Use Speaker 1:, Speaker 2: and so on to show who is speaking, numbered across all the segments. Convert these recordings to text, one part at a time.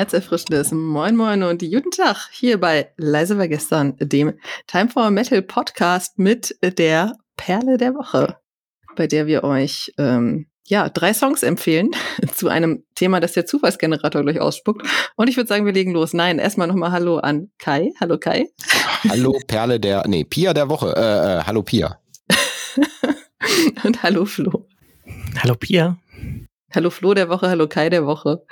Speaker 1: Herzerfrischendes Moin Moin und guten Tag hier bei Leise war gestern, dem Time for Metal Podcast mit der Perle der Woche, bei der wir euch ähm, ja drei Songs empfehlen zu einem Thema, das der Zufallsgenerator gleich ausspuckt. Und ich würde sagen, wir legen los. Nein, erstmal nochmal Hallo an Kai. Hallo Kai.
Speaker 2: Hallo Perle der, nee, Pia der Woche. Äh, äh, hallo Pia.
Speaker 1: und hallo Flo.
Speaker 3: Hallo Pia.
Speaker 1: Hallo Flo der Woche, hallo Kai der Woche.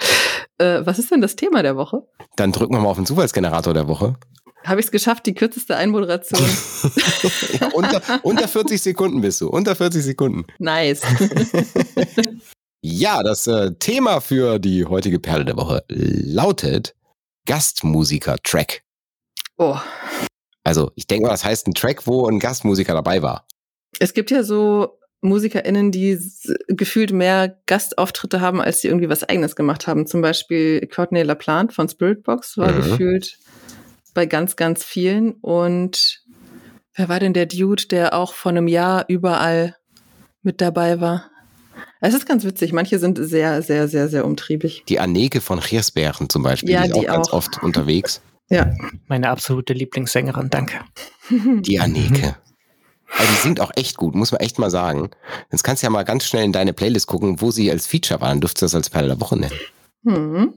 Speaker 1: Äh, was ist denn das Thema der Woche?
Speaker 2: Dann drücken wir mal auf den Zufallsgenerator der Woche.
Speaker 1: Habe ich es geschafft, die kürzeste Einmoderation?
Speaker 2: ja, unter, unter 40 Sekunden bist du. Unter 40 Sekunden.
Speaker 1: Nice.
Speaker 2: ja, das äh, Thema für die heutige Perle der Woche lautet Gastmusiker-Track.
Speaker 1: Oh.
Speaker 2: Also, ich denke mal, das heißt ein Track, wo ein Gastmusiker dabei war.
Speaker 1: Es gibt ja so MusikerInnen, die gefühlt mehr Gastauftritte haben, als die irgendwie was Eigenes gemacht haben. Zum Beispiel Courtney LaPlante von Spiritbox war mhm. gefühlt bei ganz, ganz vielen. Und wer war denn der Dude, der auch vor einem Jahr überall mit dabei war? Es ist ganz witzig. Manche sind sehr, sehr, sehr, sehr umtriebig.
Speaker 2: Die Anneke von Giersbergen zum Beispiel,
Speaker 1: ja,
Speaker 2: die ist
Speaker 1: die
Speaker 2: auch ganz
Speaker 1: auch.
Speaker 2: oft unterwegs.
Speaker 1: Ja.
Speaker 3: Meine absolute Lieblingssängerin, danke.
Speaker 2: Die Anneke. Also die singt auch echt gut, muss man echt mal sagen. Jetzt kannst du ja mal ganz schnell in deine Playlist gucken, wo sie als Feature war. Dann dürftest du das als Perle der Woche nennen.
Speaker 1: Hm.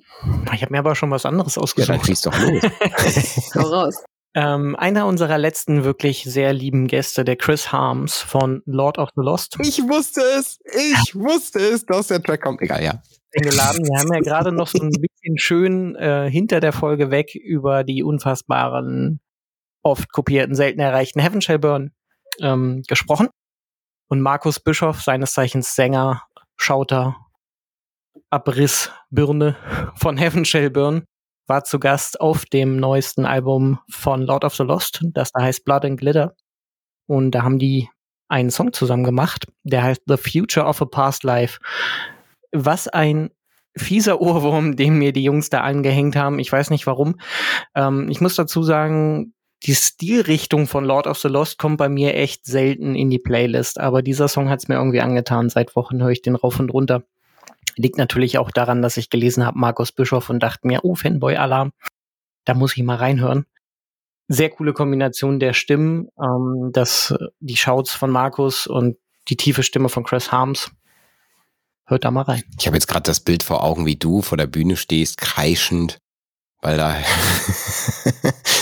Speaker 3: Ich habe mir aber schon was anderes
Speaker 2: Ja,
Speaker 3: ausgesucht.
Speaker 2: dann schieß doch los.
Speaker 1: Hau raus.
Speaker 3: ähm, einer unserer letzten wirklich sehr lieben Gäste, der Chris Harms von Lord of the Lost,
Speaker 2: ich wusste es, ich wusste es, dass der Track kommt. Egal, ja.
Speaker 3: eingeladen. Wir haben ja gerade noch so ein bisschen schön äh, hinter der Folge weg über die unfassbaren, oft kopierten, selten erreichten Heaven Shall Burn ähm, gesprochen. Und Markus Bischoff, seines Zeichens Sänger, Schauter, Abrissbirne von Heaven Shall Burn, war zu Gast auf dem neuesten Album von Lord of the Lost, das da heißt Blood and Glitter. Und da haben die einen Song zusammen gemacht, der heißt The Future of a Past Life. Was ein fieser Ohrwurm, den mir die Jungs da angehängt haben. Ich weiß nicht warum. Ähm, ich muss dazu sagen, die Stilrichtung von Lord of the Lost kommt bei mir echt selten in die Playlist, aber dieser Song hat es mir irgendwie angetan. Seit Wochen höre ich den rauf und runter. Liegt natürlich auch daran, dass ich gelesen habe, Markus Bischof und dachte mir, oh, Fanboy-Alarm, da muss ich mal reinhören. Sehr coole Kombination der Stimmen, ähm, das, die Shouts von Markus und die tiefe Stimme von Chris Harms. Hört da mal rein.
Speaker 2: Ich habe jetzt gerade das Bild vor Augen, wie du vor der Bühne stehst, kreischend, weil da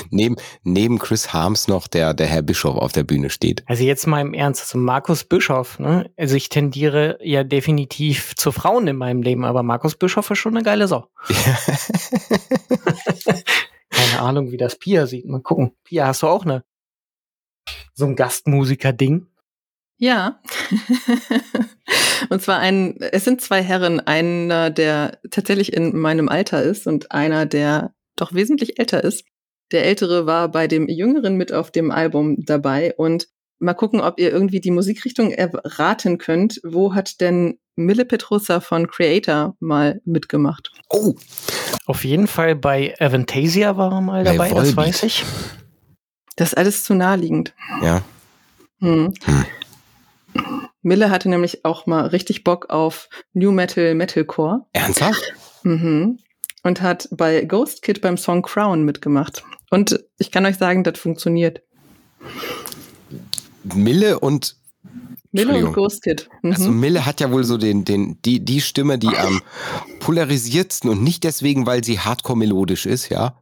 Speaker 2: neben, neben Chris Harms noch der, der Herr Bischof auf der Bühne steht.
Speaker 3: Also jetzt mal im Ernst, also Markus Bischof, ne? Also ich tendiere ja definitiv zu Frauen in meinem Leben, aber Markus Bischof ist schon eine geile Sau. Keine Ahnung, wie das Pia sieht. Mal gucken. Pia, hast du auch eine so ein Gastmusiker-Ding?
Speaker 1: Ja. und zwar ein, es sind zwei Herren, einer, der tatsächlich in meinem Alter ist und einer, der doch wesentlich älter ist. Der Ältere war bei dem Jüngeren mit auf dem Album dabei und mal gucken, ob ihr irgendwie die Musikrichtung erraten könnt. Wo hat denn Mille Petrusa von Creator mal mitgemacht?
Speaker 2: Oh,
Speaker 3: Auf jeden Fall bei Avantasia war er mal
Speaker 2: Bei
Speaker 3: dabei, das weiß ich.
Speaker 1: Das ist alles zu naheliegend.
Speaker 2: ja.
Speaker 1: Hm.
Speaker 2: Hm.
Speaker 1: Mille hatte nämlich auch mal richtig Bock auf New Metal, Metalcore.
Speaker 2: Ernsthaft?
Speaker 1: Mhm. Und hat bei Ghost Kid beim Song Crown mitgemacht. Und ich kann euch sagen, das funktioniert.
Speaker 2: Mille und
Speaker 1: Mille und. Ghost Kid. Mhm.
Speaker 2: Also Mille hat ja wohl so den, den, die, die Stimme, die am polarisiertsten und nicht deswegen, weil sie hardcore melodisch ist, ja.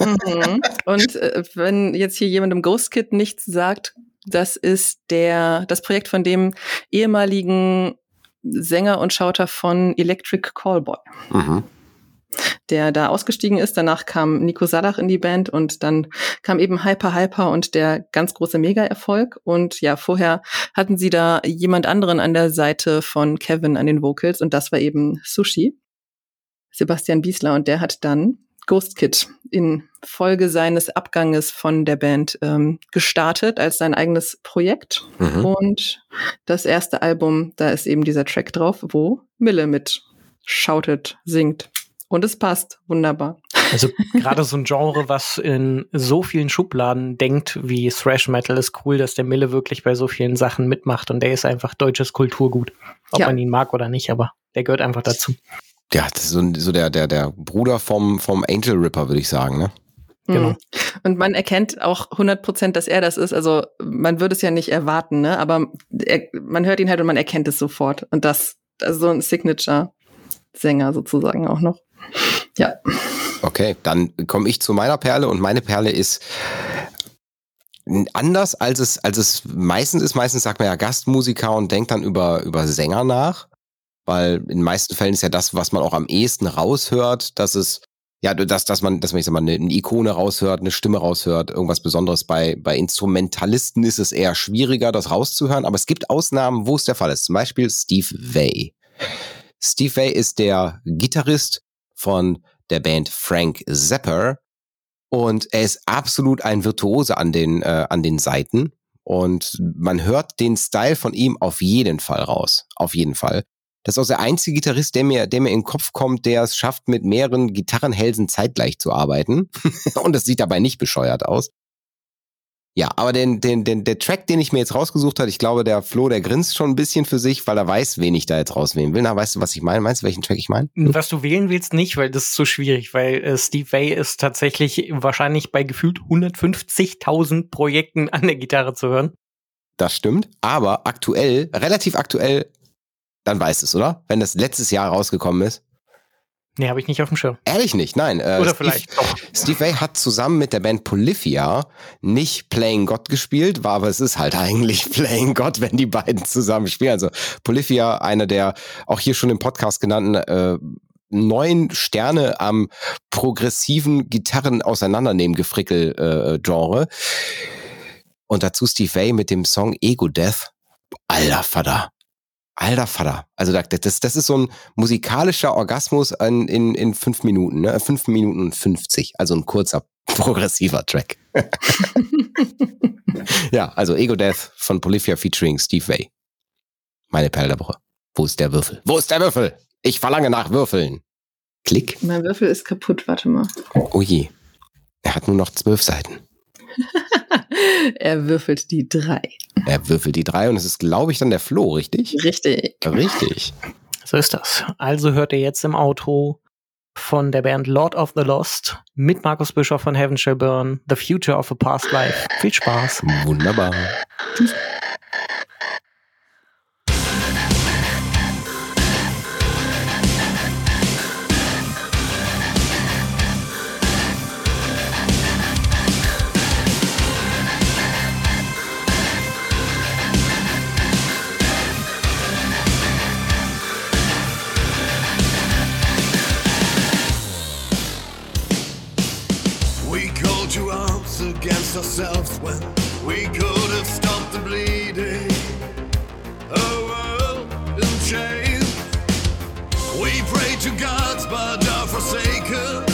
Speaker 1: Mhm. Und äh, wenn jetzt hier jemandem Ghost Kid nichts sagt, das ist der, das Projekt von dem ehemaligen Sänger und Schauter von Electric Callboy.
Speaker 2: Mhm.
Speaker 1: der da ausgestiegen ist. Danach kam Nico Sadach in die Band und dann kam eben Hyper Hyper und der ganz große Mega-Erfolg. Und ja, vorher hatten sie da jemand anderen an der Seite von Kevin an den Vocals und das war eben Sushi, Sebastian Biesler und der hat dann Ghost Kid in Folge seines Abganges von der Band ähm, gestartet als sein eigenes Projekt.
Speaker 2: Mhm.
Speaker 1: Und das erste Album, da ist eben dieser Track drauf, wo Mille mit schautet, singt. Und es passt wunderbar.
Speaker 3: Also gerade so ein Genre, was in so vielen Schubladen denkt wie Thrash Metal, ist cool, dass der Mille wirklich bei so vielen Sachen mitmacht und der ist einfach deutsches Kulturgut. Ob
Speaker 1: Ja.
Speaker 3: man ihn mag oder nicht, aber der gehört einfach dazu.
Speaker 2: Ja, das ist so, so der, der, der Bruder vom, vom Angel Ripper, würde ich sagen, ne?
Speaker 1: Genau. Mhm. Und man erkennt auch 100 Prozent, dass er das ist. Also man würde es ja nicht erwarten, ne? aber er, man hört ihn halt und man erkennt es sofort. Und das, also so ein Signature-Sänger sozusagen auch noch. Ja.
Speaker 2: Okay, dann komme ich zu meiner Perle und meine Perle ist anders als es, als es meistens ist. Meistens sagt man ja Gastmusiker und denkt dann über, über Sänger nach. Weil in den meisten Fällen ist ja das, was man auch am ehesten raushört, dass es, ja, dass, dass man, dass man, ich sag mal, eine, eine Ikone raushört, eine Stimme raushört, irgendwas Besonderes. Bei, bei Instrumentalisten ist es eher schwieriger, das rauszuhören, aber es gibt Ausnahmen, wo es der Fall ist. Zum Beispiel Steve Vai. Steve Vai ist der Gitarrist von der Band Frank Zapper und er ist absolut ein Virtuose an den, äh, an den Seiten. Und man hört den Style von ihm auf jeden Fall raus. Auf jeden Fall. Das ist auch der einzige Gitarrist, der mir, der mir in den Kopf kommt, der es schafft, mit mehreren Gitarrenhälsen zeitgleich zu arbeiten. und das sieht dabei nicht bescheuert aus. Ja, aber den, den, den, der Track, den ich mir jetzt rausgesucht habe, ich glaube, der Flo, der grinst schon ein bisschen für sich, weil er weiß, wen ich da jetzt rauswählen will. Na, weißt du, was ich meine? Meinst du, welchen Track ich meine?
Speaker 3: Was du wählen willst, nicht, weil das ist zu schwierig, weil äh, Steve Vai ist tatsächlich wahrscheinlich bei gefühlt 150.000 Projekten an der Gitarre zu hören.
Speaker 2: Das stimmt, aber aktuell, relativ aktuell, dann weißt du es, oder? Wenn das letztes Jahr rausgekommen ist.
Speaker 3: Nee, habe ich nicht auf dem Schirm.
Speaker 2: Ehrlich nicht, nein.
Speaker 3: Äh, Oder Steve, vielleicht doch.
Speaker 2: Steve Vai hat zusammen mit der Band Polyphia nicht Playing God gespielt, war aber es ist halt eigentlich Playing God, wenn die beiden zusammen spielen. Also Polyphia, einer der auch hier schon im Podcast genannten äh, neun Sterne am progressiven Gitarren auseinandernehmen gefrickel äh, Genre. Und dazu Steve Vai mit dem Song Ego Death. Alter Vater. Alter Vater. Also das, das ist so ein musikalischer Orgasmus in, in, in fünf Minuten, ne? Fünf Minuten und 50. Also ein kurzer, progressiver Track. ja, also Ego Death von Polyphia featuring Steve Vai. Meine Perle der Woche. Wo ist der Würfel? Wo ist der Würfel? Ich verlange nach Würfeln. Klick.
Speaker 1: Mein Würfel ist kaputt, warte mal.
Speaker 2: Oh je. Er hat nur noch zwölf Seiten.
Speaker 1: er würfelt die drei.
Speaker 2: Er würfelt die drei und es ist, glaube ich, dann der Flo, richtig?
Speaker 1: Richtig.
Speaker 2: Richtig.
Speaker 3: So ist das. Also hört ihr jetzt im Auto von der Band Lord of the Lost mit Markus Bischof von Heaven Shall Burn, The Future of a Past Life. Viel Spaß.
Speaker 2: Wunderbar. Tschüss. Against ourselves when we could have stopped the bleeding. A world in chains. We pray to gods but are forsaken.